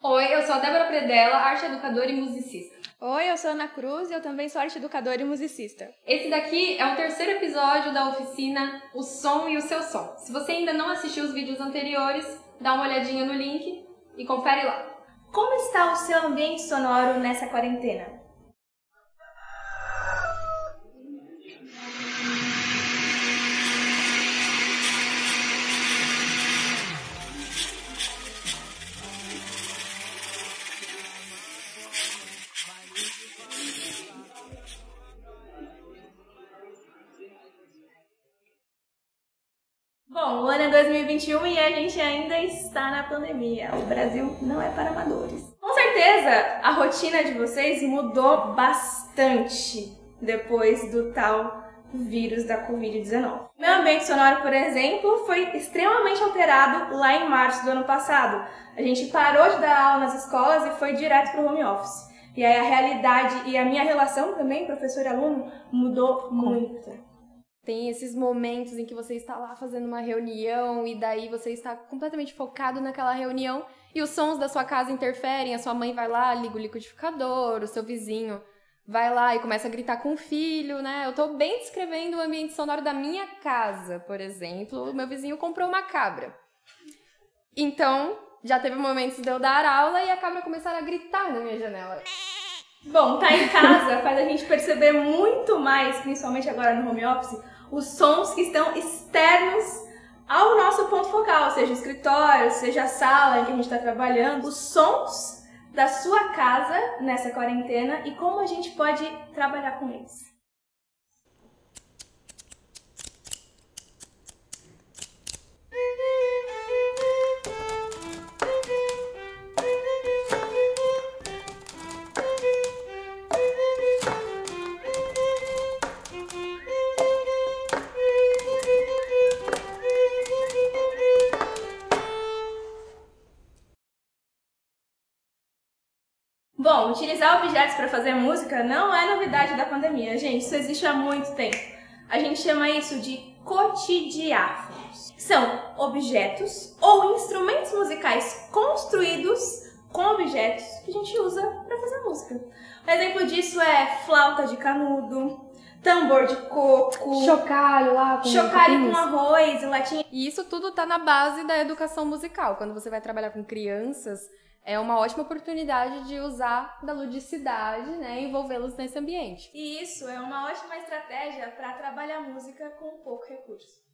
Oi, eu sou a Débora Predella, arte educadora e musicista. Oi, eu sou Ana Cruz e eu também sou arte educadora e musicista. Esse daqui é o terceiro episódio da oficina O Som e o Seu Som. Se você ainda não assistiu os vídeos anteriores, dá uma olhadinha no link e confere lá. Como está o seu ambiente sonoro nessa quarentena? Bom, o ano é 2021 e a gente ainda está na pandemia. O Brasil não é para amadores. Com certeza, a rotina de vocês mudou bastante depois do tal vírus da Covid-19. Meu ambiente sonoro, por exemplo, foi extremamente alterado lá em março do ano passado. A gente parou de dar aula nas escolas e foi direto para o home office. E aí a realidade e a minha relação também, professor-aluno, mudou muito. Tem esses momentos em que você está lá fazendo uma reunião e daí você está completamente focado naquela reunião e os sons da sua casa interferem, a sua mãe vai lá, liga o liquidificador, o seu vizinho vai lá e começa a gritar com o filho, né? Eu estou bem descrevendo o ambiente sonoro da minha casa, por exemplo. O meu vizinho comprou uma cabra. Então, já teve momentos de eu dar aula e a cabra começar a gritar na minha janela. Bom, tá em casa faz a gente perceber muito mais, principalmente agora no home office, os sons que estão externos ao nosso ponto focal, seja o escritório, seja a sala em que a gente está trabalhando, os sons da sua casa nessa quarentena e como a gente pode trabalhar com eles. Bom, utilizar objetos para fazer música não é novidade da pandemia, gente. Isso existe há muito tempo. A gente chama isso de cotidiáfonos. São objetos ou instrumentos musicais construídos com objetos que a gente usa para fazer música. Um exemplo disso é flauta de canudo, tambor de coco, chocalho lá, com chocalho com arroz, latinha. E isso tudo tá na base da educação musical. Quando você vai trabalhar com crianças, é uma ótima oportunidade de usar da ludicidade, né, envolvê-los nesse ambiente. E isso é uma ótima estratégia para trabalhar música com pouco recurso.